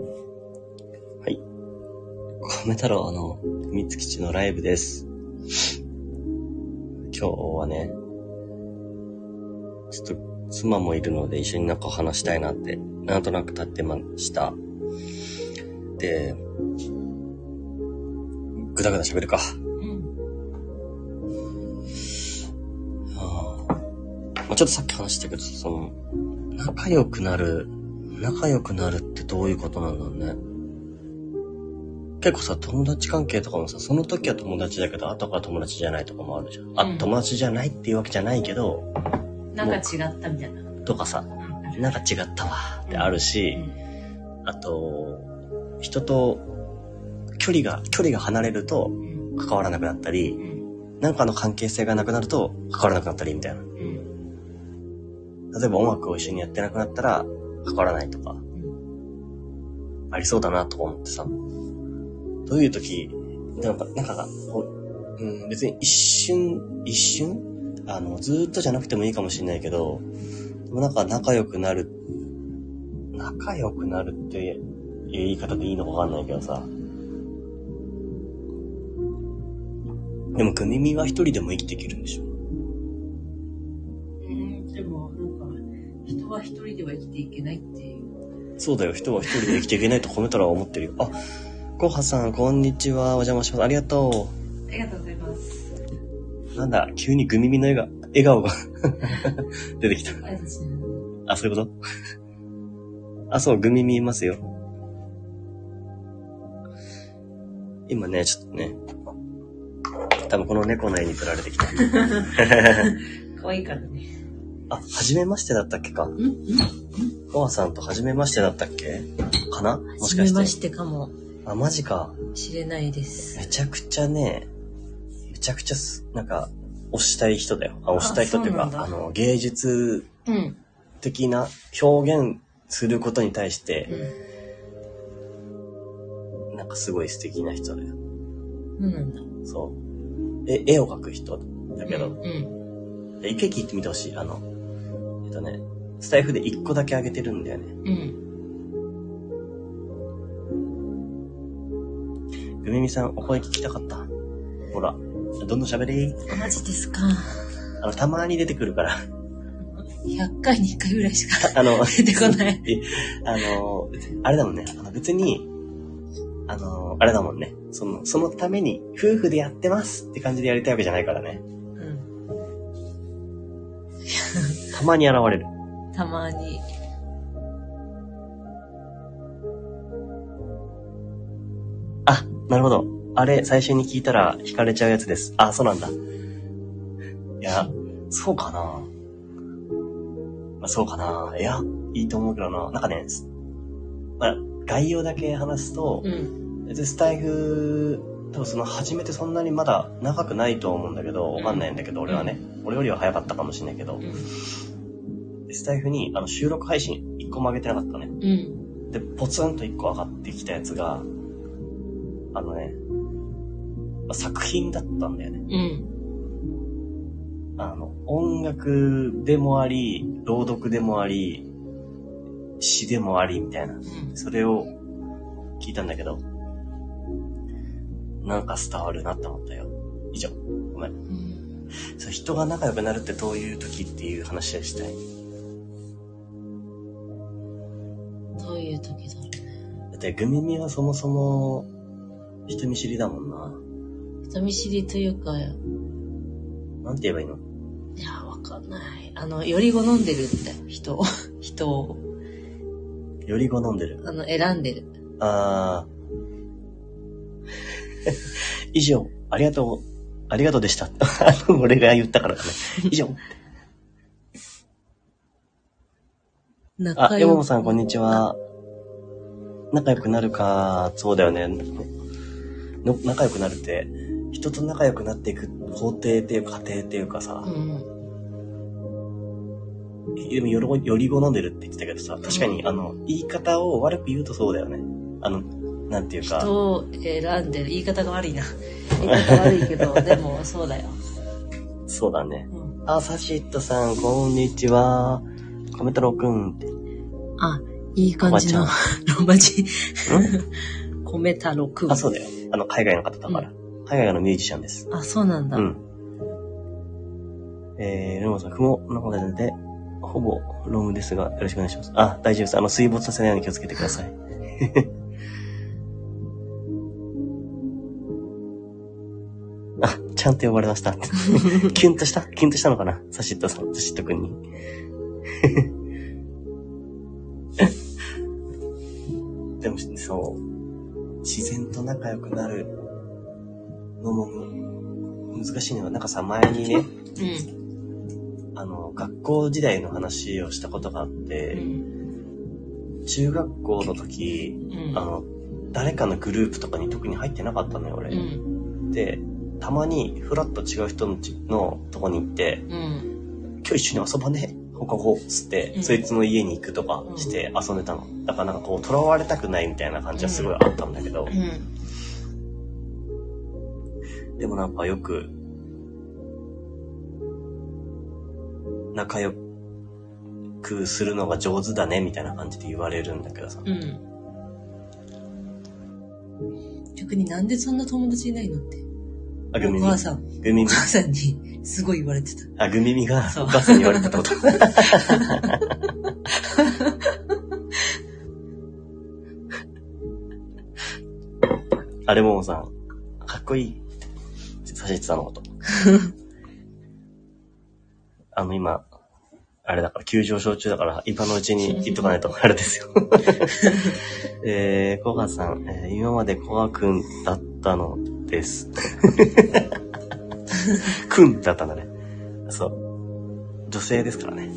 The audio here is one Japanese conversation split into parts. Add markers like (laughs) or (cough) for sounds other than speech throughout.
はい。米太郎の秘密基地のライブです。今日はね、ちょっと妻もいるので一緒になんか話したいなって、なんとなく立ってました。で、ぐだぐだ喋るか。まあ、ちょっとさっき話したけど、その、仲良くなる、仲良くなるってどういうことなんだろうね。結構さ、友達関係とかもさ、その時は友達だけど、後から友達じゃないとかもあるじゃん。あ、うん友達じゃないっていうわけじゃないけど、なんか違ったみたいな。とかさ、うんなんか違ったわってあるし、あと、人と距離が、距離が離れるとうん関わらなくなったりう、んなんかの関係性がなくなると関わらなくなったりみたいな。うん例えば音楽を一緒にやってなくなったら関わらないとか、ありそうだなと思ってさ。どういう時、なんか、なんか、うん、別に一瞬、一瞬？あの、ずっとじゃなくてもいいかもしれないけど、でもなんか仲良くなる、仲良くなるっていう言い方でいいのかわかんないけどさ。でも、グミミは一人でも生きていけるんでしょ？うんでも、なんか、人は一人では生きていけないっていう。そうだよ、人は一人で生きていけないと褒めたら思ってるよ。あ、コハさん、こんにちは。お邪魔します。ありがとありがとうございます。う。なんだ、急にグミミの笑顔 (laughs) 笑顔が (laughs) 出てきた。あそういうこと？あ、そう、グミミいますよ。今ね、ちょっとね、多分この猫の絵に撮られてきた。(laughs) 可愛いからね。あ、初めましてだったっけかんんコハさんと初めましてだったっけ？かな？もしかして。初めましてかもあ、マジか。しれないです。めちゃくちゃね、めちゃくちゃす、なんか、推したい人だよ。あ、推したい人っていうか、あの、芸術うん。的な表現することに対して、なんかすごい素敵な人だよ。うん。そう。え、絵を描く人だけど、うん。で一回聞いてみてほしい。あの、とね、スタイフで一個だけあげてるんだよね。うん。グミミさん、お声聞きたかった？ほら、どんどん喋り。マジですか。あの、たまに出てくるから。100回に1回ぐらいしかあの、出てこない。えあの、あれだもんね。あの別に、あの、あれだもんね。その、そのために、夫婦でやってますって感じでやりたいわけじゃないからね。うん。たまに現れる。たまに。あ、なるほど。あれ、最初に聞いたら惹かれちゃうやつです。あ、そうなんだ。いや、そうかな。まあ、そうかな。いや、いいと思うけどな。なんかね、すまあ、概要だけ話すと、うん。スタイフ、多分その始めてそんなにまだ長くないと思うんだけど、わかんないんだけど、俺はね。俺よりは早かったかもしれないけどう、ん。でスタイフにあの収録配信一個も上げてなかったね。うん。で、ポツンと一個上がってきたやつが、あのね、まあ作品だったんだよね。うん。あの、音楽でもあり、朗読でもあり、詩でもあり、みたいな。うん。それを聞いたんだけど、なんか伝わるなって思ったよ。以上。ごめん。うん。そう人が仲良くなるってどういう時っていう話をしたい。どういう時だろうね。だって、グミミはそもそも、人見知りだもんな。人見知りというか、いなんて言えばいいの？や、わかんない。あの、より好んでるんだよ、人を。(laughs) 人を。より好んでる。あの、選んでる。あー。(laughs) 以上、ありがとう、ありがとうでした。(laughs) 俺が言ったからだね。以上。あ、山本さん、こんにちは。仲良くなるか、そうだよね。の仲良くなるって、人と仲良くなっていく工程っていうか、過程っていうかさ、うん。でもよろより好んでるって言ってたけどさ、確かに、あの、言い方を悪く言うとそうだよね。あの、なんていうか、人を選んでる。言い方が悪いな。(laughs) 言い方悪いけど、でもそうだよ。そうだね。うん。あ、サシットさん、こんにちは。コメ太郎くんって。あ、いい感じのロマ字。ん？(laughs) 米太郎くん。あ、そうだよ。あの、海外の方だから。海外のミュージシャンです。あ、そうなんだ。うん。えー、ルモさん、雲の方で、ほぼロムですが、よろしくお願いします。あ、大丈夫です。あの、水没させないように気をつけてください。(laughs) あ、ちゃんと呼ばれました。(laughs) キュンとした？キュンとしたのかな？サシットさん、サシットくんに。(laughs) でも、そう、自然と仲良くなるのも難しいのは、なんかさ、前にね、うん。あの、学校時代の話をしたことがあっうて、ん。中学校の時、うん。あの、誰かのグループとかに特に入ってなかったのよ、う俺。ん。で、たまにフラッと違う人のとこに行って、うん。今日一緒に遊ばね放課後、つって、うんそいつの家に行くとかして遊んでたの。だからなんかこう、囚われたくないみたいな感じはすごいあったんだけど、うん。でもなんかよく、仲良くするのが上手だね、みたいな感じで言われるんだけどさ。うん。逆になんでそんな友達いないのって。あ、グミミ。お母さん、グミミお。母さんにすごい言われてた。あ、グミミがお母さんに言われたってこと。あれもうさん、かっこいいって差しってたのこと。あの今、あれだから急上昇中だから、今のうちに言っとかないとあれですよ。えー、コガさん、えー今までコガくんだったのです。(laughs) くんだったんだね。そう。女性ですからね。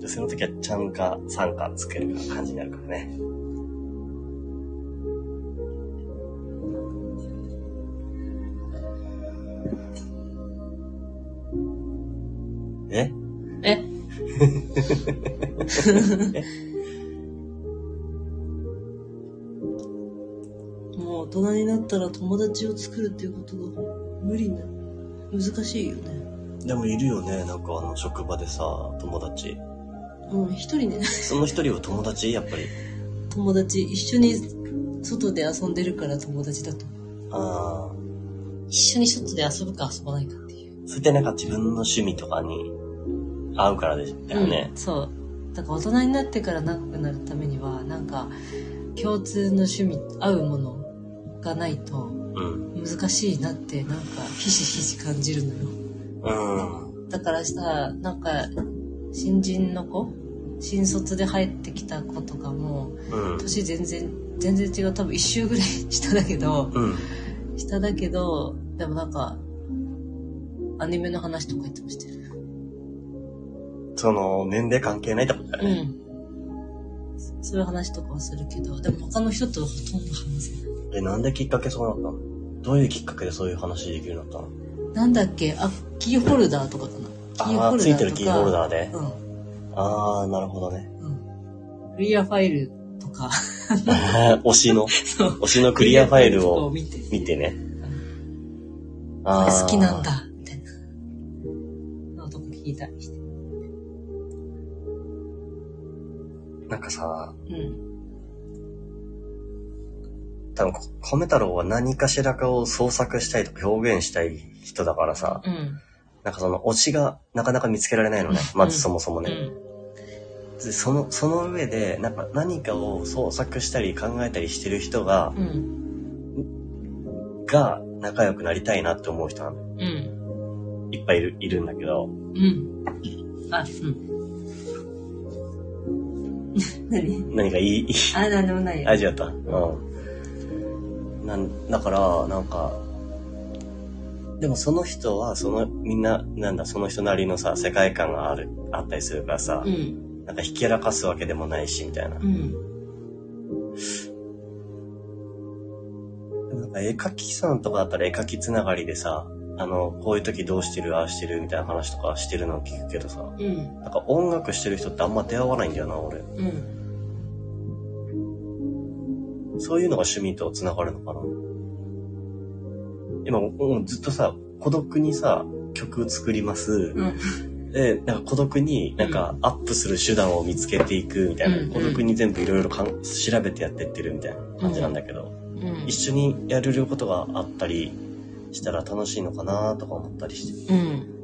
女性の時はちゃんかさんかつける感じになるからね。え？え？も (laughs) 人になったら友達を作るっていうことが無理な、難しいよね。でもいるよね、なんかあの職場でさ、友達。うん、一人ね、その一人は友達？やっぱり。友達、一緒に外で遊んでるから友達だと。ああ。一緒に外で遊ぶか遊ばないかっていう。それってなんか自分の趣味とかに合うからでだよねうん、。そう。だから大人になってから仲良くなるためには、なんか、共通の趣味、合うものがないとうん。難しいなって、なんか、ひしひし感じるのよ。うん。だからさ、なんか、新人の子新卒で入ってきた子とかも、うん。年全然、全然違う。多分一周ぐらい下だけど、うん。下だけど、でもなんか、アニメの話とかいつもしてる。その、年齢関係ないってことだよね。うん。そういう話とかはするけど、でも他の人とはほとんど話せない。え、なんできっかけそうなったの？どういうきっかけでそういう話できるようになったの？なんだっけ？あ、キーホルダーとかかな。キーああ、ホルダーとか。ついてるキーホルダーで？うん。ああ、なるほどね。うん。クリアファイルとか、(laughs) 推しの？(laughs) 推しのクリアファイルを見て。見てね。こあーれ好きなん。だ、みたいな。のとか聞いたりして。なんかさ、うん。多分、米太郎は何かしらかを創作したいとか表現したい人だからさ、うん。なんかその推しがなかなか見つけられないのね。まずそもそもね。うん。でその、その上で、なんか何かを創作したり考えたりしてる人が、うん。が仲良くなりたいなって思う人がうん。いっぱいいる、いるんだけど、うん。あ、うん。(laughs) 何？何かいい、いい、あ、なんでもないよ。味わった。うん。なん、だから、なんか、でもその人は、その、みんな、なんだ、その人なりのさ、世界観がある、あったりするからさ、うん。なんかひけらかすわけでもないし、みたいな。うん。でもなんか絵描きさんとかだったら絵描きつながりでさ、あの、こういう時どうしてる、ああしてるみたいな話とかしてるのを聞くけどさ、うん。なんか音楽してる人ってあんま出会わないんだよな、俺。うん。そういうのが趣味とつながるのかな。今、もうずっとさ、孤独にさ、曲作ります。うん。で、なんか孤独になんかアップする手段を見つけていくみたいな、うん孤独に全部いろいろ調べてやってってるみたいな感じなんだけど、うん一緒にやれることがあったりしたら楽しいのかなとか思ったりして。うん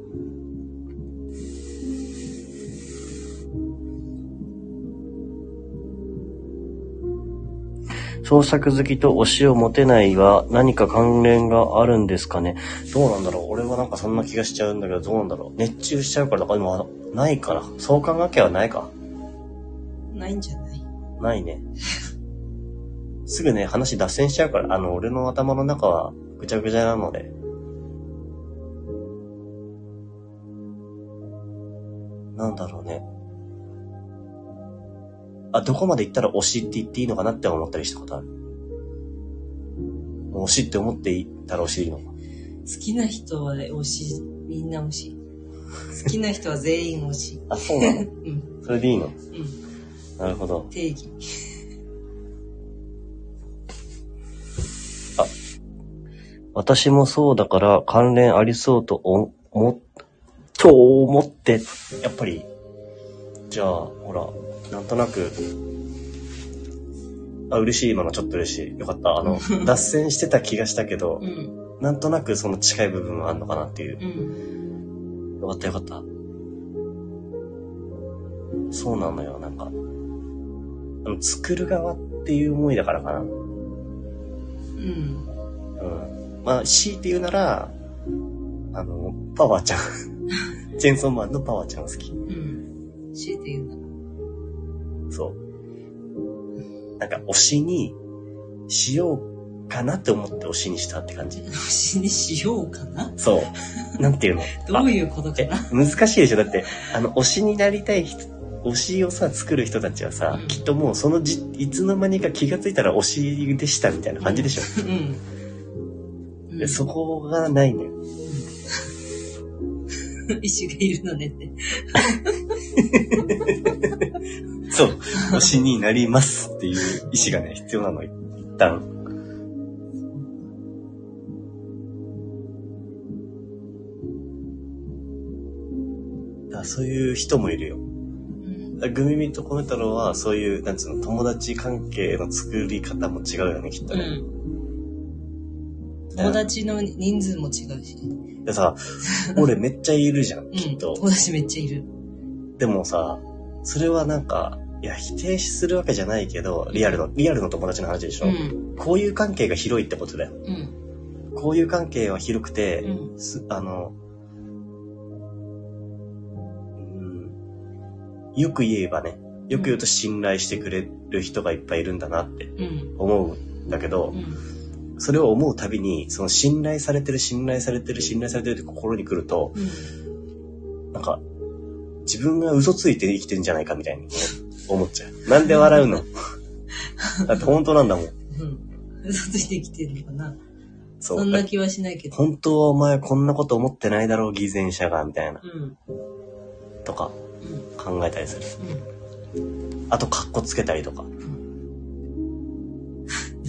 創作好きと推しを持てないは何か関連があるんですかね？どうなんだろう？俺はなんかそんな気がしちゃうんだけど、どうなんだろう？熱中しちゃうから、だからないから。そう考えはないか。ないんじゃない？ないね。(laughs) すぐね、話脱線しちゃうから、あの、俺の頭の中はぐちゃぐちゃなので。なんだろうね。あ、どこまで行ったら推しって言っていいのかなって思ったりしたことある？推しって思っていったら推しでいいの？か。好きな人は推し、みんな推し。好きな人は全員推し。(laughs) あ、そうなの？うん。それでいいの？うん。なるほど。定義。私もそうだから関連ありそうと思、と思って、やっぱり、じゃあ、ほら、なんとなく、あ、嬉しい、今のちょっと嬉しい。よかった。あの、(laughs) 脱線してた気がしたけどう、ん。なんとなくその近い部分があるのかなっていう。うん。よかったよかった。そうなのよ、なんか。あの、作る側っていう思いだからかな。うん。うん。まあ、強いて言うなら、あの、パワーちゃん。(laughs) チェーンソーマンのパワーちゃん好き。うん。強いて言う。そう。なんか、推しにしようかなって思って推しにしたって感じ。推しにしようかな？そう。なんていうの？(laughs) どういうことかえな、難しいでしょ？だって、あの、推しになりたい人、推しをさ、作る人たちはさ、うんきっともうそのじ、いつの間にか気がついたら推しでしたみたいな感じでしょ？うん。うん。でそこがないのよ。(laughs) 意志がいるのねって。(laughs) そう。推しになりますっていう意思がね、必要なの、一旦。だそういう人もいるよ。グミミとコメ太郎は、そういう、なんつうの、友達関係の作り方も違うよね、きっとね。うん。友達の人数も違うし。でさ、俺めっちゃいるじゃん。きっと。友達めっちゃいる。でもさ、それはなんか、いや、否定するわけじゃないけど、リアルの、リアルの友達の話でしょ、うん。こういう関係が広いってことだよ。うん。こういう関係は広くて、うん。すあの、うん、よく言えばね、よく言うと信頼してくれる人がいっぱいいるんだなってうん。思うんだけどう、ん。それを思うたびに、その信頼されてる、信頼されてる、信頼されてるって心に来ると、うん。なんか、自分が嘘ついて生きてんじゃないかみたいに思っちゃう。なんで笑うの？だって本当なんだもん。うん。嘘ついてきてるのかな？そう。そんな気はしないけど。本当はお前こんなこと思ってないだろう、偽善者が、みたいな、うん。とかうん。考えたりする。うん。あと、カッコつけたりとか。ど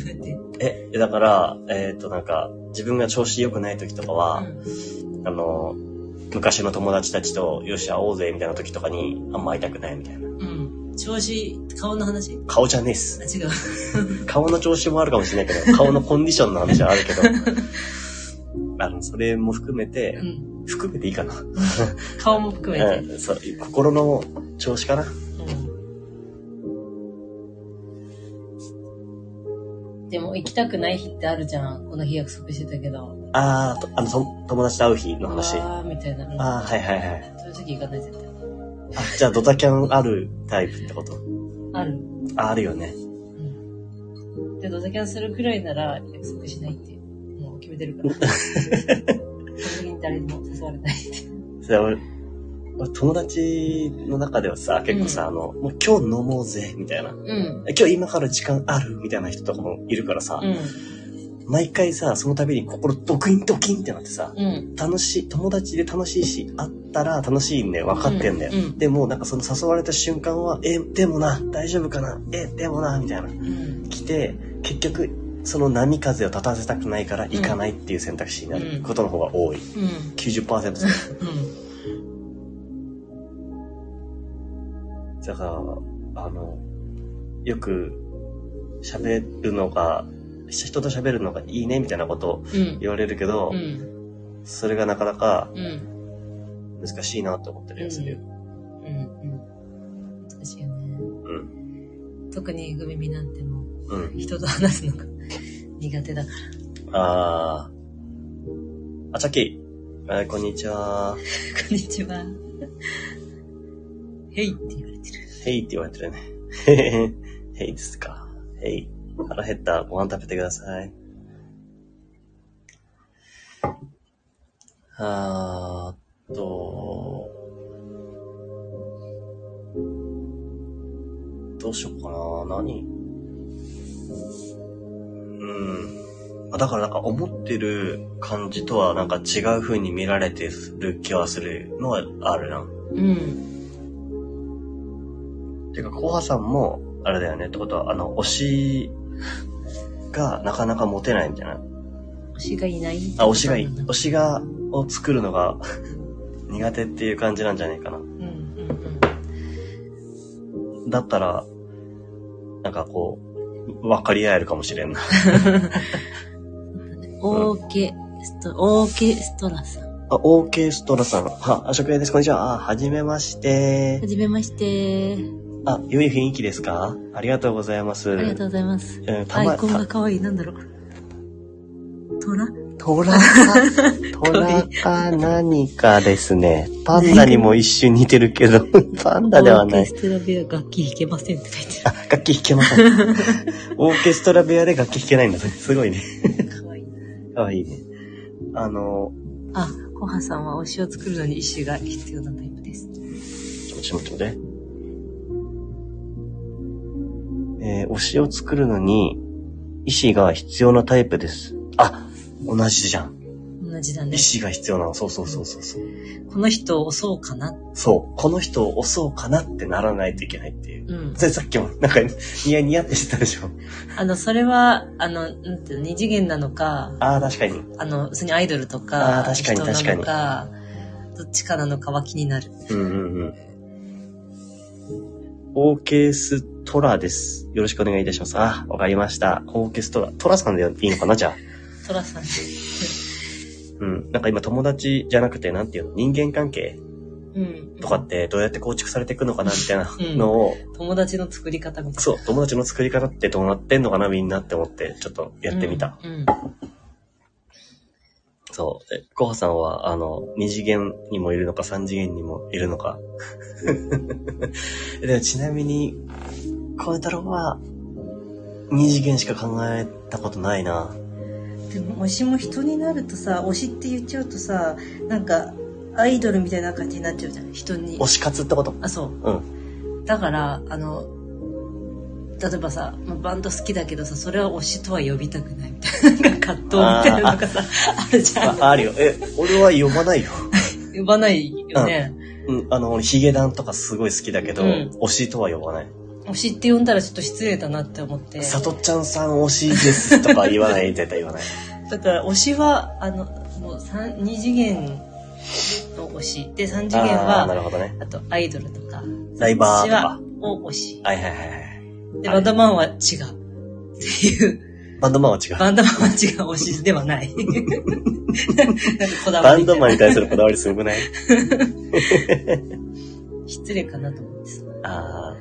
うやって？え、だから、えっ、と、なんか、自分が調子良くない時とかは、あの、昔の友達たちと、よし、会おうぜ、みたいな時とかに、あんま会いたくないみたいな。うん。うん。調子、顔の話？顔じゃねえっあ、す。違う。(laughs) 顔の調子もあるかもしれないけど、(laughs) 顔のコンディションの話はあるけど、(laughs) あの、それも含めてう、ん。含めていいかな。顔も含めて。うん、そう、心の調子かな。うん。でも行きたくない日ってあるじゃん。この日約束してたけど。あーと、あの、そ友達と会う日の話。ああーみたいな。うんあー、はいはいはい。そういう時行かない絶対。あ、じゃあドタキャンあるタイプってこと？ある。あ、あるよね。うん。で、ドタキャンするくらいなら約束しないって、もう決めてるから。(laughs) 本当に誰にも誘われないって。それ俺、俺友達の中ではさ、結構さ、あの、もう今日飲もうぜ、みたいな。うん。今日今から時間あるみたいな人とかもいるからさ、うん。毎回さ、その度に心ドキンドキンってなってさ、うん。楽しい、友達で楽しいし、会ったら楽しいんだよ、分かってんだよ。うんうんでも、なんかその誘われた瞬間は、え、でもな、大丈夫かな、え、でもな、みたいな。うん。来て、結局、その波風を立たせたくないから行かないっていう選択肢になることの方が多い。うん。90%です。だから、あの、よく喋るのが、人と喋るのがいいねみたいなことをうん。言われるけど、うん。それがなかなかうん。難しいなと思ってるやつで。うん。うん。難しいよね。うん。特にグミミなんてもうん。う人と話すのが (laughs) 苦手だかあー。あ、チャッキー。はい、こんにちは。ら。(laughs) こんにちは。ヘイって言われてる。ヘイって言われてるね。へへへ。ヘイですか。ヘイ。腹減った。ご飯食べてください。あーっと、どうしようかな。何？うん。あだからなんか思ってる感じとはなんか違う風に見られてる気はするのはあるな。うん。てか、コハさんも、あれだよねってことは、あの、推しがなかなか持てないみたいな。推しがいない？あ、推しがいい。うん推しが、を作るのが (laughs) 苦手っていう感じなんじゃないかな。うんうん。だったら、なんかこう、分かり合えるかもしれんな。(laughs) オーケスト、オーケストラさん。あ、オーケストラさん。は、あ、食屋です。こんにちは。あ、はじめましては。じめまして。あ、良い雰囲気ですか？ありがとうございます。ありがとうございます。うんたまアイコンが可愛い。なんだろう。トラトラか、(laughs) トラか何かですね。パンダにも一瞬似てるけど、(laughs) パンダではない。オーケストラ部屋楽器弾けませんって書いてあ、楽器弾けません。(laughs) オーケストラ部屋で楽器弾けないんだね。すごいね。ある。可愛いな。かわいいね。あの、あ、コハさんは推しを作るのに意志が必要なタイプです。ちょっと待ってえー推しを作るのに、意志が必要なタイプです。あ、同じじゃん。同じだね意。志が必要なの。そうそうそうそうそう。この人を押そうかな？そう。この人を押そうかなってならないといけないっていう。うん。それさっきも、なんか、ニヤニヤってしてたでしょ。あの、それは、あの、なんていうの二次元なのか、ああ、確かに。あの、普通にアイドルとか、あー確かに人なのか、どっちかなのかは気になる。うんうんうん。オーケストラです。よろしくお願いいたします。あ、わかりました。オーケストラ。トラさんでいいのかなじゃあ。トラさん。うん。なんか今友達じゃなくて、なんていうの？人間関係？うん。とかってどうやって構築されていくのかなみたいなのを、友達の作り方みたいな。そう、友達の作り方ってどうなってんのかなみんなって思って、ちょっとやってみた。うん。うん。そう。え、コハさんは、あの、二次元にもいるのか、三次元にもいるのか。(laughs) でちなみに、コエ太郎は、二次元しか考えたことないな。でも推しも人になるとさ推しって言っちゃうとさなんかアイドルみたいな感じになっちゃうじゃん人に推し活ってこと？あそううん。だからあの例えばさ、まあ、バンド好きだけどさそれは推しとは呼びたくないみたいな (laughs) なんか葛藤みたいなのがさあるじゃんああるよ。え、俺は呼ばないよ。(laughs) 呼ばないよね、うん、あの、俺ヒゲダンとかすごい好きだけど、うん推しとは呼ばない。推しって呼んだらちょっと失礼だなって思ってさとちゃんさん推しですとか言わない、絶対言わない。(laughs) だから推しはあのもう三二次元の推しで三次元ああー、なはるほどね。あとアイドルとかライバーとかを推しはいはいはいはい。で、バンドマンは違う。っていう、バンドマンは違う。バンドマンは違う推しではない。(laughs) なんかこだわり。バンドマンに対するこだわりすごくない？(laughs) 失礼かなと思ってさ。ああ。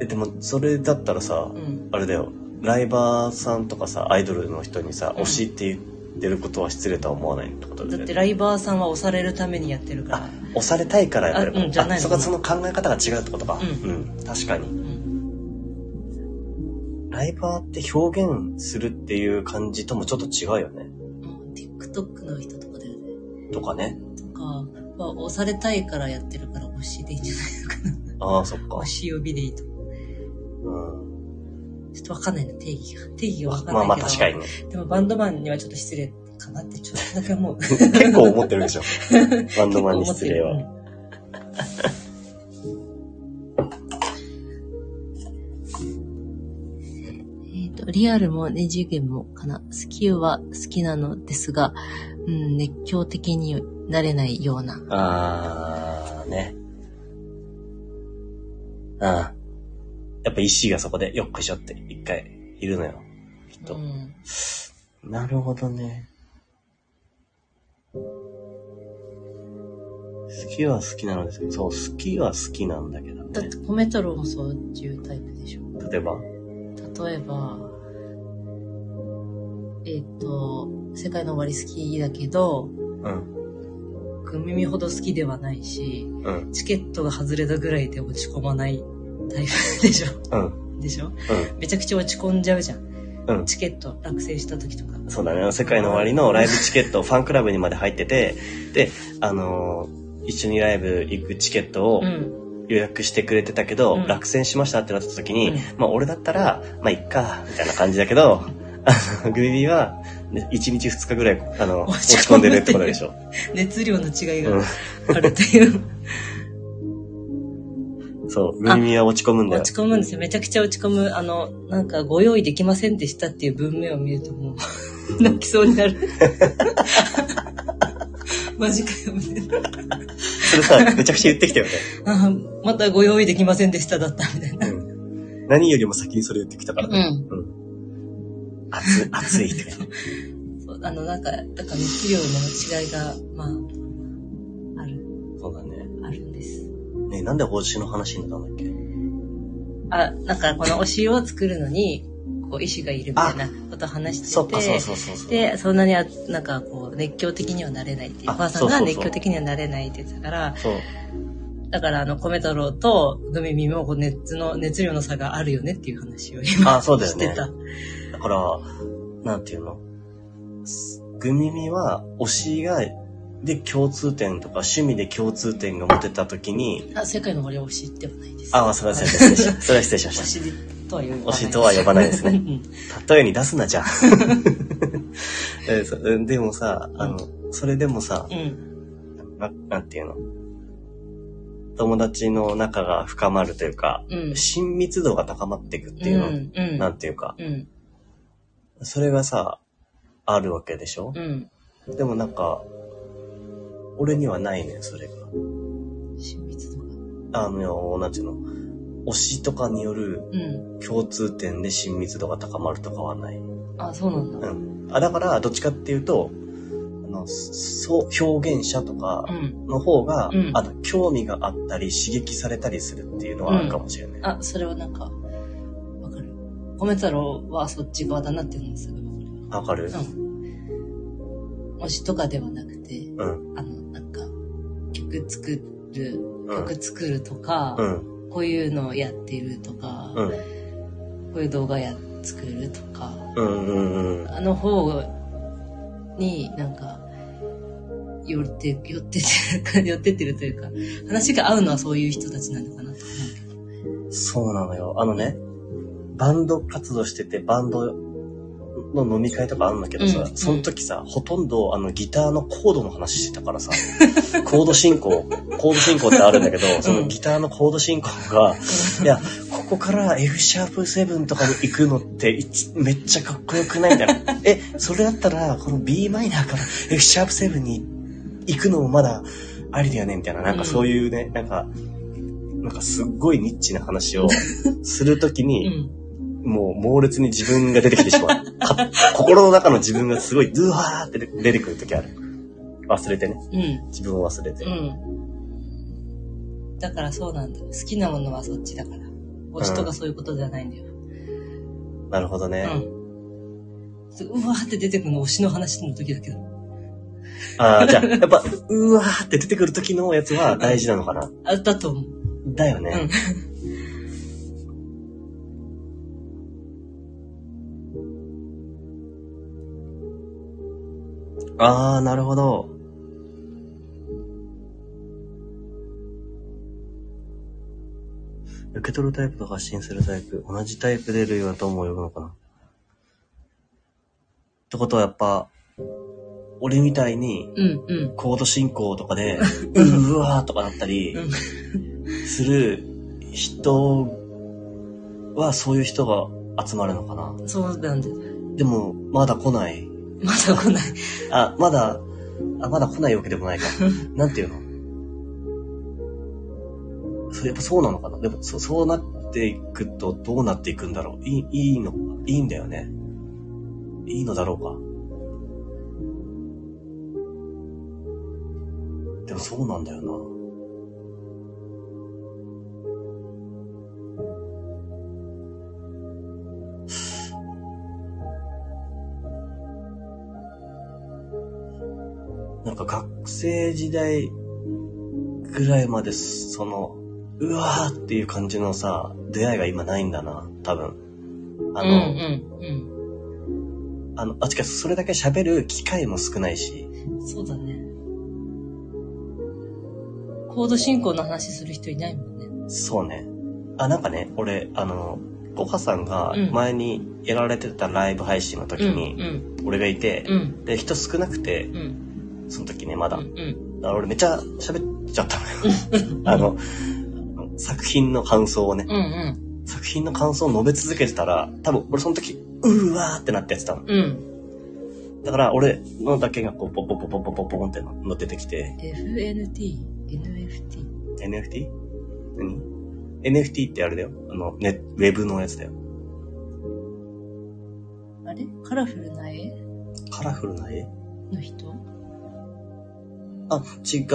え、でも、それだったらさう、ん。あれだよ。ライバーさんとかさ、アイドルの人にさ、うん推しって言ってることは失礼とは思わないってことだよね。だってライバーさんは押されるためにやってるから。押されたいからやってるあうんじゃないのそこはその考え方が違うってことか。うんうん。確かに。うん。ライバーって表現するっていう感じともちょっと違うよね。うん TikTok の人とかだよね。とかね。とか、まあ、押されたいからやってるから推しでいいんじゃないのかな。ああ、そっか推。し呼びでいいと思う。うん。ちょっとわかんないな、定義が。定義がわかんないけど。まあまあ確かにね。でもバンドマンにはちょっと失礼かなって、ちょっとだけ思う。結構思ってるでしょ。(laughs) バンドマンに失礼は。う (laughs) んえっと、リアルも二次元もかな。好きは好きなのですが、うん、熱狂的になれないような。あー、ね。ああ。やっぱ石がそこでよっこいしょって一回いるのよ。きっと。うん。なるほどね。好きは好きなのですけど、そう、好きは好きなんだけどねだって、。米太郎もそういうタイプでしょ。例えば、例えば、えっ、と、世界の終わり好きだけど、うん、グミミほど好きではないし、うん、チケットが外れたぐらいで落ち込まないタイプでしょ？うん、でしょ？うめちゃくちゃ落ち込んじゃうじゃん。ん、うん。チケット落選した時とか。そうだね。世界の終わりのライブチケット、ファンクラブにまで入ってて、で、あのー一緒にライブ行くチケットをうん。予約してくれてたけど、うん落選しましたってなった時に、うんまあ俺だったら、まあいっか、みたいな感じだけど、あの、グビビは、ね1日2日ぐらい、あの、落落ちち込んでるってことでしょ。熱量の違いうんがあるっていう。(laughs) そう、グビビは落ち込むんだよ。落ち込むんですよ。めちゃくちゃ落ち込む。あの、なんかご用意できませんでしたっていう文面を見るともう、(laughs) 泣きそうになる。(laughs) マジかよ、みたいな。それさ、めちゃくちゃ言ってきたよね。あまたご用意できませんでしただった、みたいな。うん。何よりも先にそれ言ってきたからね。うん。うん。熱い、熱いって (laughs) あの、なんか、だから熱量の違いが、まあ、ねなんで帽子の話になったんだっけ？あ、なんかこの推しを作るのに、こう、意志がいるみたいなことを話してて。そっか、そうそうそうそう。で、そんなにあ、なんかこう、熱狂的にはなれないっていう。あお母さんが熱狂的にはなれないって言ってたから、そう。だからあの、米太郎とグミミもこう熱の、熱量の差があるよねっていう話を今あ、そうだよねして。た。だから、なんていうの？グミミは、推しが、で共通点とか趣味で共通点が持てた時に、あ、世界の森推しではないです。あ、それは失礼しました。(laughs) それは失礼しま推ししとは呼ばない。推しとは呼ばないですね (laughs) うんた。例えに出すな、じゃあ。(laughs) でもさ、あの、それでもさ、うん。ななんていうの？友達の仲が深まるというか、うん。親密度が高まっていくっていうの、うん。うん。なんていうか、うん。それがさ、あるわけでしょ、うん。でもなんか、俺にはないね、それが。親密度が。あの、なんていうの？推しとかによるうん。共通点で親密度が高まるとかはない。あ、そうなんだ。うん。あ、だから、どっちかっていうと、あの、そう、表現者とかうん。の方が、うんあの、興味があったり、刺激されたりするっていうのはあるかもしれない。あ、それはなんか、わかる。米太郎はそっち側だなっていうのがすごいわかる。わかるうん。推しとかではなくて、うん。あの、なんか、曲作る、うん。曲作るとか、うん。こういうのをやってるとか、うん。こういう動画や作るとか、うん。うん。うん。あの方になんか、寄って、寄ってってる、(laughs) 寄ってってるというか、話が合うのはそういう人たちなのかなと思うけど。そうなのよ。あのね、バンド活動してて、バンドの飲み会とかあるんだけどさ、うん。その時さ、ほとんどあのギターのコードの話してたからさ、(laughs) コード進行、コード進行ってあるんだけど、そのギターのコード進行が、いや、ここから F シャープ7とかに行くのってめっちゃかっこよくないみたいな。え、それだったら、この b マイナーから F シャープ7に行くのもまだありだよねみたいな、なんかそういうね、なんか、なんかすっごいニッチな話をするときうに、ん。もう猛烈に自分が出てきてしまう。(laughs) か心の中の自分がすごい、ドゥワーって出てくるときある。忘れてね。うん。自分を忘れて。うん。だからそうなんだ。好きなものはそっちだから。推しとかそういうことじゃないんだよ。なるほどね。うん。うわーって出てくるの推しの話の時だけど。ああ、じゃあ、やっぱ、うわーって出てくるときのやつは大事なのかな。あ、だと思う。だよね。ああ、なるほど。受け取るタイプと発信するタイプ、同じタイプで類はとも呼ぶのかな。ってことはやっぱ、俺みたいにうん、うん。コード進行とかで、(laughs) うわーとかなったりうんする人はそういう人が集まるのかな。そうなんだよ。でも、まだ来ない。まだ来ない。あ、まだ、あ、まだ来ないわけでもないか。(laughs) なんていうの？それやっぱそうなのかなでもそ、そうなっていくとどうなっていくんだろういい、いいの、いいんだよね。いいのだろうか。でもそうなんだよな。学生時代ぐらいまで、その、うわーっていう感じのさ、出会いが今ないんだな、多分。あの、うんうんあの、あ、違う、それだけ喋る機会も少ないし、うん。そうだね。コード進行の話する人いないもんね。そうね。あ、なんかね、俺、あの、コハさんがうん前にやられてたライブ配信の時うんに、俺がいて、うん。うん。で、人少なくて、うん。その時ね、まだ。うんうん、だから俺めっちゃ喋っちゃったのよ。(laughs) あの、作品の感想をね、うんうん、作品の感想を述べ続けてたら、多分俺その時、うわーってなってやってたの。うん、だから俺のだけがこう、ポポポポポポポンって乗っ出てきて。FNT? NFT? NFT? 何 ?NFT ってあれだよ。あの、ね、ウェブのやつだよ。あれ？カラフルな絵？カラフルな絵？の人？あ、違う。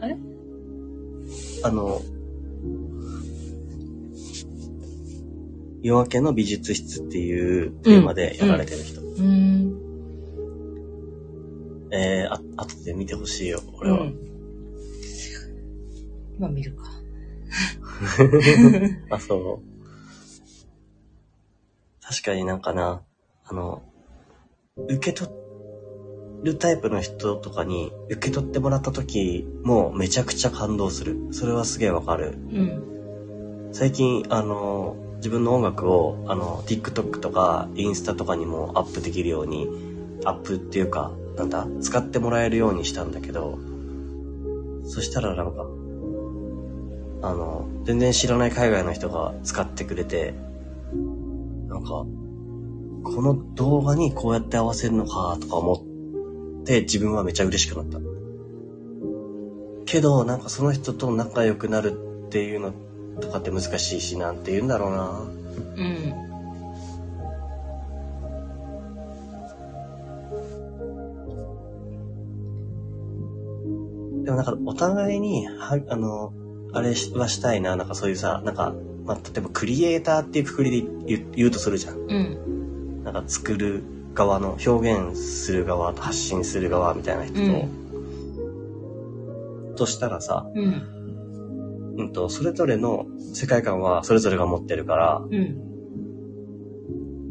あれ？あの、夜明けの美術室っていうテーマでやられてる人。うーん。えー、あ、後で見てほしいよ、俺は。うん。今見るか。(laughs) あ、そう。確かになんかな、あの、受け取るタイプの人とかに受け取ってもらった時もめちゃくちゃ感動する。それはすげえわかる。うん。最近、あの、自分の音楽を、あの、TikTok とかインスタとかにもアップできるように、アップっていうか、なんだ、使ってもらえるようにしたんだけど、そしたらなんか、あの、全然知らない海外の人が使ってくれて、なんか、この動画にこうやって合わせるのかとか思って自分はめちゃ嬉しくなった。けど、なんかその人と仲良くなるっていうのとかって難しいし、なんて言うんだろうな。うん。でもなんかお互いに、は、あの、あれはしたいな、なんかそういうさ、なんか、まあ、例えばクリエイターっていうくくりで言う言うとするじゃん。うん。なんか作る側の、表現する側と発信する側みたいな人と、としたらさ、うん。うんと、それぞれの世界観はそれぞれが持ってるから、うん。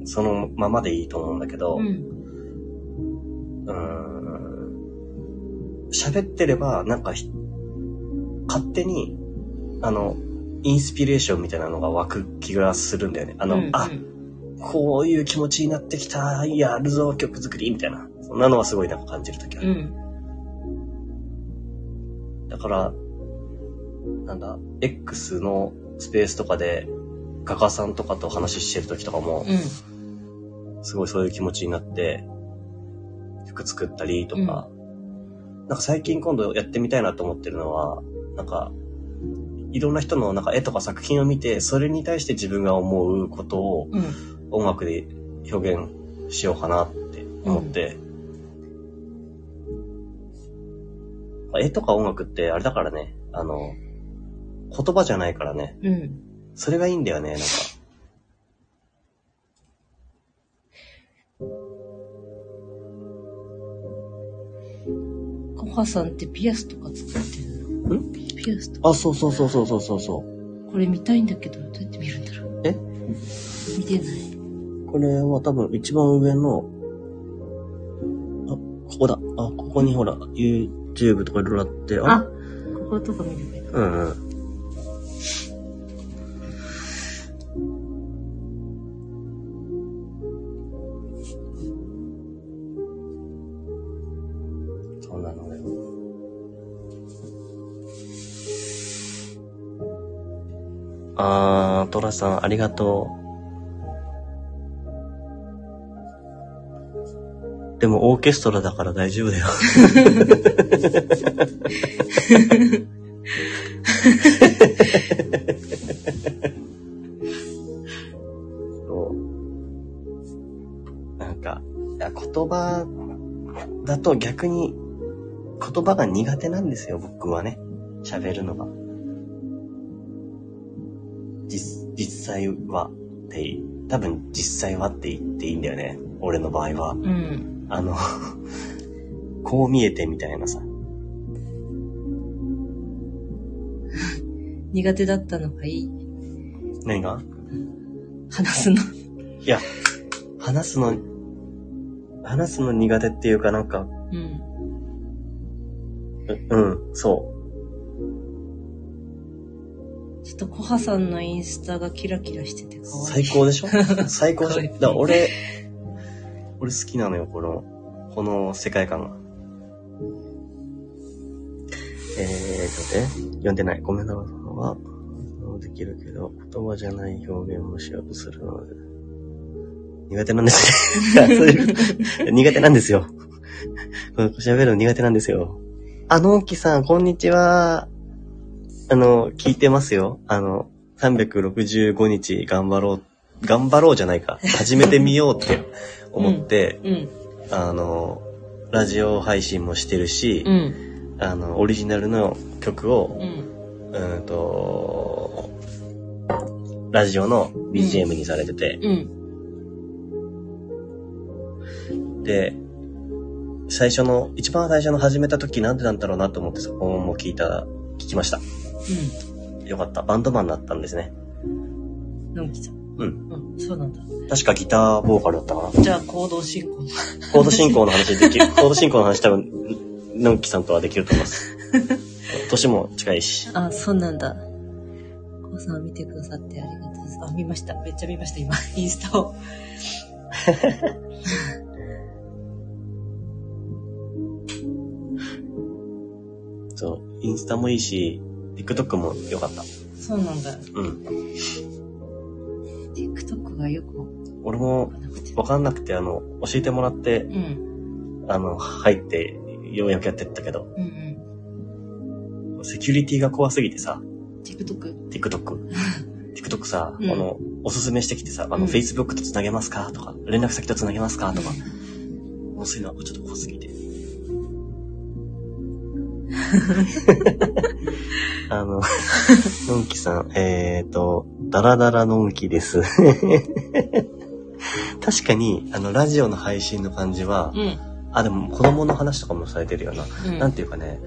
そのままでいいと思うんだけど、うん。うーん喋ってれば、なんかひ、勝手に、あの、インスピレーションみたいなのが湧く気がするんだよね。あの、うんあ、こういう気持ちになってきた、やるぞ、曲作り、みたいな。そんなのはすごいなんか感じるときある。うん。だから、なんだ、X のスペースとかで、画家さんとかと話してるときとかも、うん。すごいそういう気持ちになって、曲作ったりとか、なんか最近今度やってみたいなと思ってるのは、なんか、いろんな人のなんか絵とか作品を見て、それに対して自分が思うことをうん。音楽で表現しようかなって思って、絵とか音楽ってあれだからね、あの、言葉じゃないからね、うん。それがいいんだよね、なんか。コハさんってピアスとか作ってるの？ん？ピアスとか。あ、そうそうそうそうそうそうそう。これ見たいんだけど、どうやって見るんだろう。え？見てない。これは多分一番上の、あ、ここだ。あ、ここにほら、YouTube とかいろいろあって、あ、あこことか見るけど。うんうん。そうなのよ。あー、トラさん、ありがとう。でも、オーケストラだから大丈夫だよ。そう。なんか、いや言葉だと逆に言葉が苦手なんですよ、僕はね。喋るのが。実、実際はって、多分実際はって言っていいんだよね。俺の場合は。うん。あの、(laughs) こう見えてみたいなさ。苦手だったのがいい。何が？話すの。いや、話すの、話すの苦手っていうかなんか、うん。ううん、そちょっとコハさんのインスタがキラキラしててう。可愛い。最高でしょ？(laughs) 最高でしょ？だから俺、俺好きなのよ、この、この世界観が。えーとね、読んでない。ごめんなさい。は、できるけど、言葉じゃない表現をしようとするので。苦手なんです (laughs) ね。苦手なんですよ。この喋るの苦手なんですよ。あのんきさん、こんにちは。あの、聞いてますよ。あの、365日頑張ろう。頑張ろうじゃないか。始めてみようって (laughs) 思って、うん。あの、ラジオ配信もしてるし、うん。あの、オリジナルの曲をう、ん。うんと、ラジオの BGM にされてて、うん。で、最初の、一番最初の始めた時なんでなんだろうなと思ってそこも聞いた、聞きました。よかった。バンドマンだったんですね。うん。のんきさん。うん。うん。そうなんだ。確かギターボーカルだったかな。じゃあ、行動進行。コード進行の話できる、(laughs) コード進行の話多分、のんきさんとはできると思います。(laughs) 年も近いし。あ、そうなんだ。コハさん見てくださってありがとうございます。あ、見ました。めっちゃ見ました、今。(laughs) インスタを。そう、インスタもいいし、TikTok も良かった。そうなんだ。うん。TikTok がよくわ俺もかんなくて。わかんなくて、あの、教えてもらって、うん。あの、入って、ようやくやってったけど、うんうん。セキュリティが怖すぎてさ、TikTok? TikTok。(laughs) TikTok さ、うんあの、おすすめしてきてさ、あの、うん Facebook と繋げますか？とか、連絡先と繋げますか？とか、もうそういうのはちょっと怖すぎて。(laughs) あの、のんきさん、えーと、ダラダラのんきです。(laughs) 確かに、あの、ラジオの配信の感じは、うん。あ、でも子供の話とかもされてるよな。うん。なんていうかね、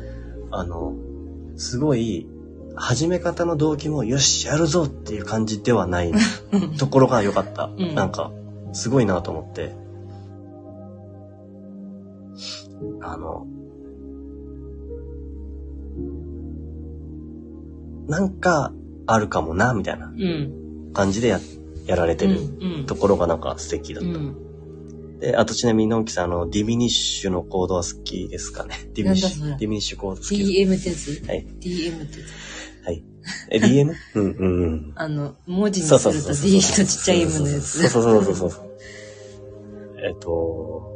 あの、すごい、始め方の動機も、よし、やるぞっていう感じではないうんところが良かった。うんなんか、すごいなと思って。あの、なんかあるかもな、みたいなうん。感じでや、やられてるうん。ところがなんか素敵だった。うん。で、あとちなみに、のんきさん、あの、ディミニッシュのコードは好きですかね？ディミニッシュ、ディミニッシュコード好きです DM ってやつはい。?DM ってやつ。はい。え、DM? (laughs) うんうんうん。あの、文字にすると。D とちっちゃい M のやつ。そうそうそうそうそう。えっと、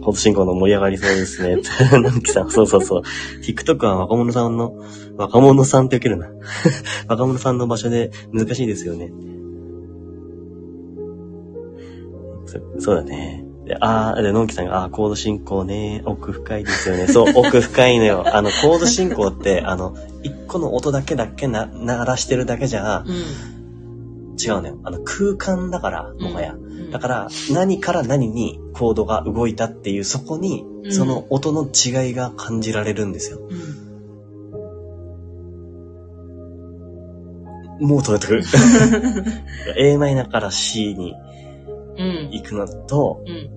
コード進行の盛り上がりそうですね。(laughs) なんきさん、そうそうそう。TikTok は若者さんの、若者さんって受けるな。(laughs) 若者さんの場所で難しいですよね。そそうだね。で、あー、で、のんきさんが、あー、コード進行ね、奥深いですよね。そう、(laughs) 奥深いのよ。あの、コード進行って、あの、一個の音だけだけな、鳴らしてるだけじゃ、うん。違うのよ。あの、空間だから、もはや。うんだから、何から何にコードが動いたっていう、そこにう、んその音の違いが感じられるんですよ。うん。もう取れてくる。(laughs) a マイナーから C にうん。行くのと、うん。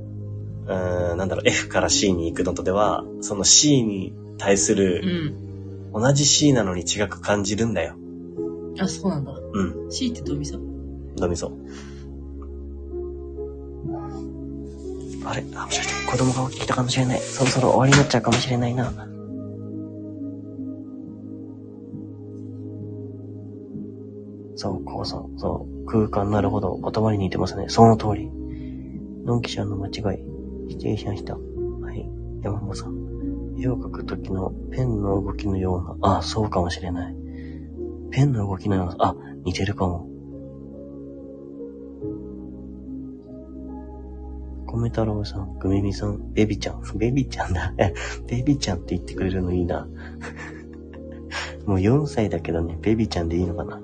うーん、なんだろう、F から C に行くのとでは、その C に対すうる、ん。同じ C なのに違く感じるんだよ。あ、そうなんだ。うん、C ってどうみそどみあれ？あ、もしかして子供が起きたかもしれない。そろそろ終わりになっちゃうかもしれないな。そう、こうそう、そう。空間なるほど。言葉に似てますね。その通り。のんきちゃんの間違い。失礼しました。はい。山本さん。絵を描くときのペンの動きのような。あ、そうかもしれない。ペンの動きのような、あ、似てるかも。米太郎さん、グミミさん、ベビちゃん、ベビちゃんだ。(laughs) ベビちゃんって言ってくれるのいいな。(laughs) もう4歳だけどね、ベビちゃんでいいのかな。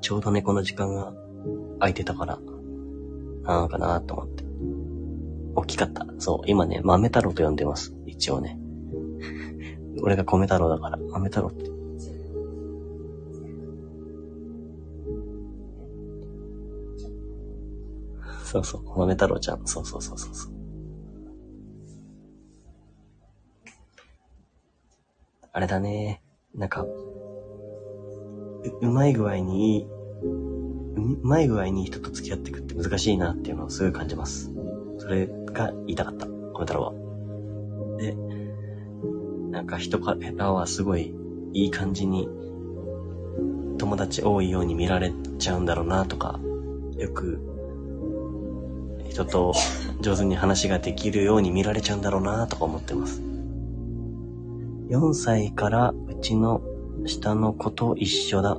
ちょうどね、この時間が空いてたから、なのかなと思って。大きかった。そう、今ね、豆太郎と呼んでます。一応ね。(laughs) 俺が米太郎だから、豆太郎って。そうそう、豆太郎ちゃん。そうそうそうそうそう。あれだね。なんか、う、うまい具合に、うまい具合に人と付き合っていくって難しいなっていうのをすごい感じます。それが言いたかった、米太郎は。で、なんか人からはすごいいい感じに友達多いように見られちゃうんだろうなとか、よく人と上手に話ができるように見られちゃうんだろうなとか思ってます。4歳からうちの下の子と一緒だ。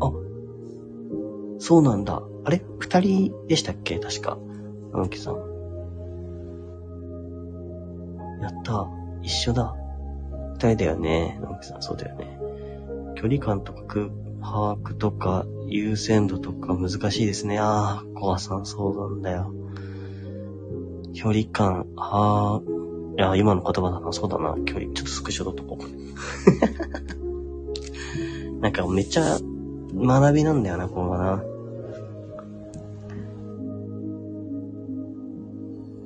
あ、そうなんだ。あれ？二人でしたっけ？確か。直樹さん。やった。一緒だ。二人だよね。直樹さん、そうだよね。距離感とか空把握とか優先度とか難しいですね。ああ、コアさんそうなんだよ。距離感、はあ、いや、今の言葉だな、そうだな、距離、ちょっとスクショ取っとこう。(laughs) なんかめっちゃ学びなんだよな、これはな。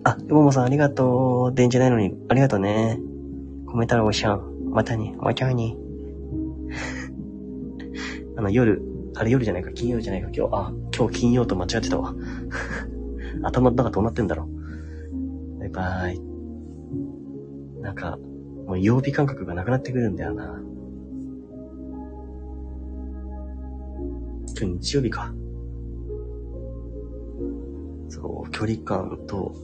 あ、ももさんありがとう。電池ないのに、ありがとうね。コメントおしゃん。またね、またに。(laughs) あの、夜、あれ夜じゃないか、金曜じゃないか、今日、あ、今日金曜と間違ってたわ。(laughs) 頭の中どうなってんだろう。バイバイ。なんか、もう曜日感覚がなくなってくるんだよな。今日日曜日か。そう、距離感と、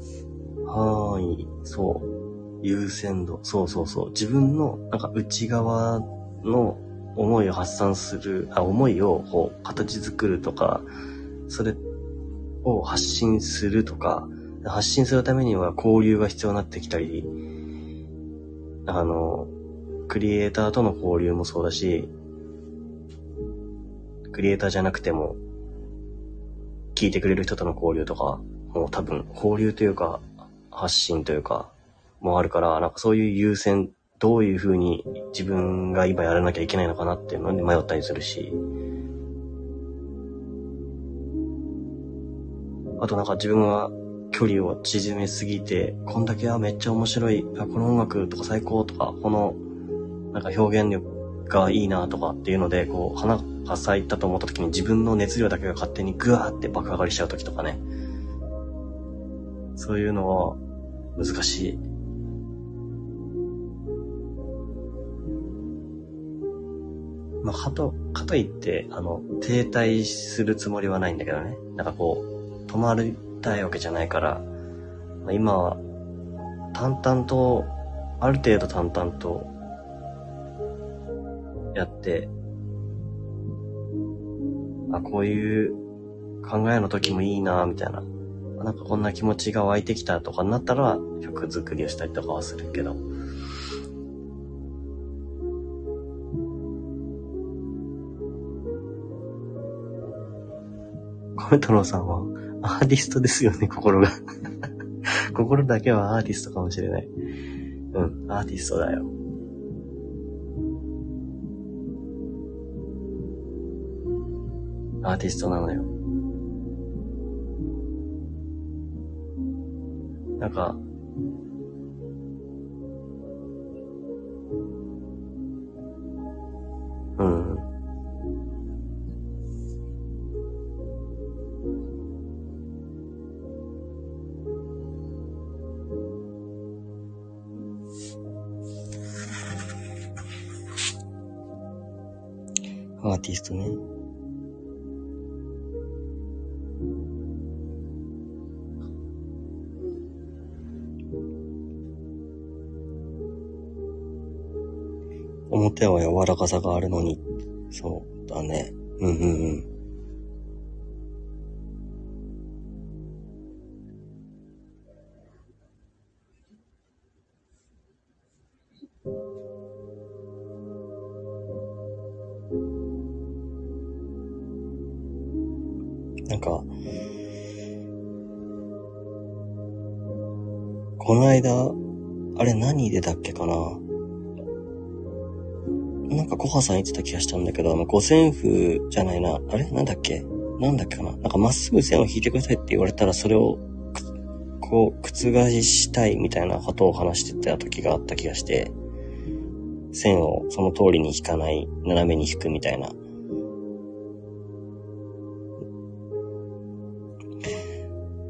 範囲、そう、優先度、そうそうそう、自分の、なんか内側の思いを発散する、あ、思いをこう、形作るとか、それを発信するとか、発信するためには交流が必要になってきたり、あの、クリエイターとの交流もそうだし、クリエイターじゃなくても、聞いてくれる人との交流とか、もう多分交流というか、発信というか、もあるから、なんかそういう優先、どういう風に自分が今やらなきゃいけないのかなっていうのに迷ったりするし、あとなんか自分は距離を縮めすぎて、こんだけはめっちゃ面白い、あこの音楽とか最高とか、このなんか表現力がいいなとかっていうので、こう花が咲いたと思った時に自分の熱量だけが勝手にグワーって爆上がりしちゃう時とかね。そういうのは難しい。まあ、かと、かといって、あの、停滞するつもりはないんだけどね。なんかこう、止まりたいわけじゃないから、まあ、今は、淡々と、ある程度淡々と、やって、あ、こういう考えの時もいいな、みたいな。なんかこんな気持ちが湧いてきたとかになったら曲作りをしたりとかはするけど。太郎さんはアーティストですよね、心が (laughs) 心だけはアーティストかもしれない。うん、アーティストだよ。アーティストなのよ。なんか、うん。アーティストね。表は柔らかさがあるのに。そうだね。うんうんうん。なんかコハさん言ってた気がしたんだけど、あの、五線譜じゃないな。あれ？なんだっけ？なんだっけかな？なんかまっすぐ線を引いてくださいって言われたら、それを、こう、覆したいみたいなことを話してた時があった気がして、線をその通りに引かない、斜めに引くみたいな。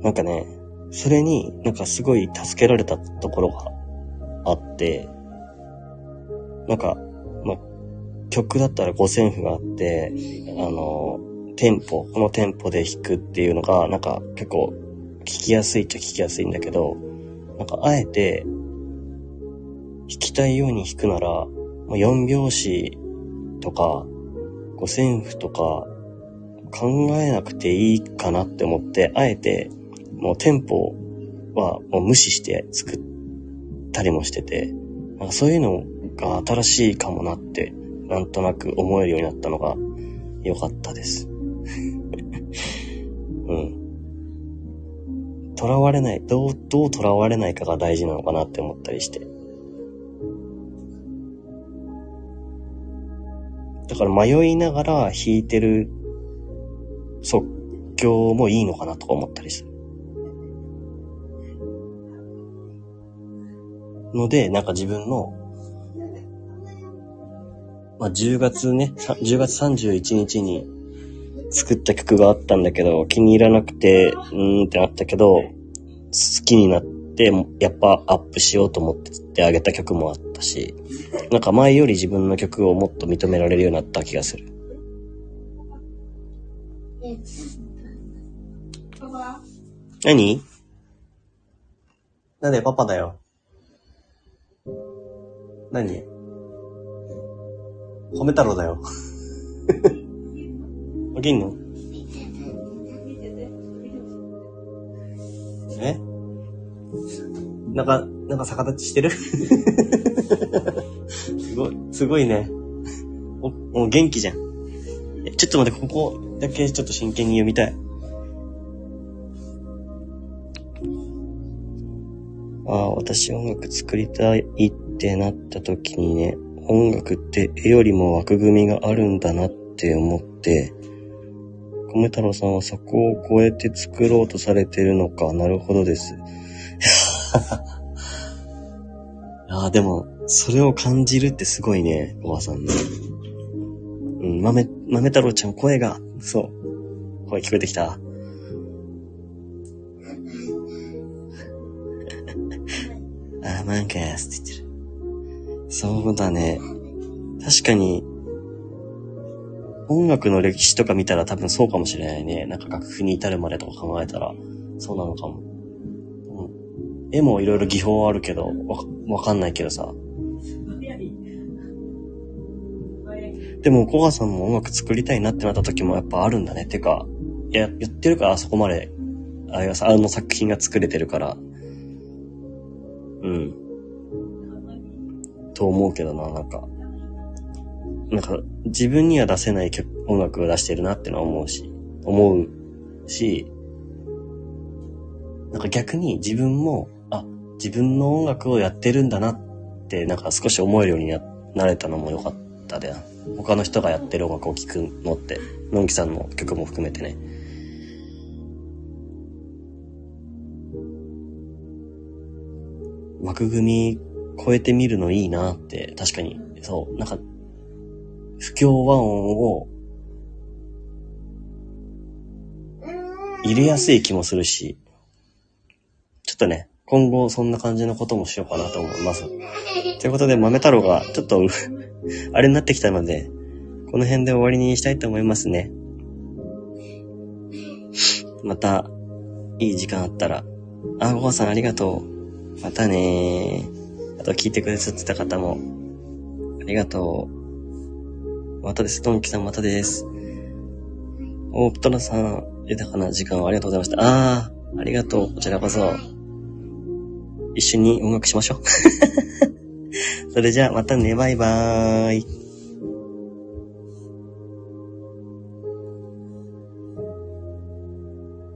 なんかね、それになんかすごい助けられたところがあって、なんか、曲だったら五線譜があって、あの、テンポ、このテンポで弾くっていうのが、なんか結構聞きやすいっちゃ聞きやすいんだけど、なんかあえて、弾きたいように弾くなら、もう4拍子とか、五線譜とか、考えなくていいかなって思って、あえて、もうテンポはもう無視して作ったりもしてて、なんかそういうのが新しいかもなって、なんとなく思えるようになったのが良かったです。(laughs) うん。囚われない、どう、どう囚われないかが大事なのかなって思ったりして。だから迷いながら弾いてる即興もいいのかなとか思ったりする。ので、なんか自分の、まあ、10月ね、さ10月31日に作った曲があったんだけど、気に入らなくて、うーんってなったけど、好きになって、やっぱアップしようと思ってあげた曲もあったし、なんか前より自分の曲をもっと認められるようになった気がする。何？なんでパパだよ。何？褒め太郎だよ。起きんの？え？なんか、なんか逆立ちしてる？(laughs) すごい、すごいね。お、もう元気じゃん。えちょっと待って、ここだけちょっと真剣に読みたい。ああ、私音楽作りたいってなった時にね、音楽って絵よりも枠組みがあるんだなって思って、米太郎さんはそこを超えて作ろうとされてるのか、なるほどです。ああ、でも、それを感じるってすごいね、おばさんね。うん、豆、豆太郎ちゃん声が、そう、声聞こえてきた。(laughs) あー、マンカースって言って。そうだね。確かに、音楽の歴史とか見たら多分そうかもしれないね。なんか楽譜に至るまでとか考えたら、そうなのかも。うん、絵もいろいろ技法あるけど、わ、わかんないけどさ。でも、小川さんも音楽作りたいなってなった時もやっぱあるんだね。てか、いや、言ってるからあそこまで、ああいうさあの作品が作れてるから。うん。と思うけどな、なんか。なんか、自分には出せない曲音楽を出してるなってのは思うし、思うし、なんか逆に自分も、あ、自分の音楽をやってるんだなって、なんか少し思えるようになれたのも良かったで。他の人がやってる音楽を聴くのって、のんきさんの曲も含めてね。枠組み超えてみるのいいなって、確かに、そう、なんか、不協和音を入れやすい気もするし、ちょっとね、今後そんな感じのこともしようかなと思います。ということで、豆太郎がちょっと、(laughs) あれになってきたので、この辺で終わりにしたいと思いますね。また、いい時間あったら、あ、ごはさんありがとう。またねー。あと聞いてくださってた方も、ありがとう。またです。ドンキさんまたです。おー、プトラさん、豊かな時間をありがとうございました。あー、ありがとう。こちらこそ。一緒に音楽しましょう。(laughs) それじゃあ、またね、バイバーイ。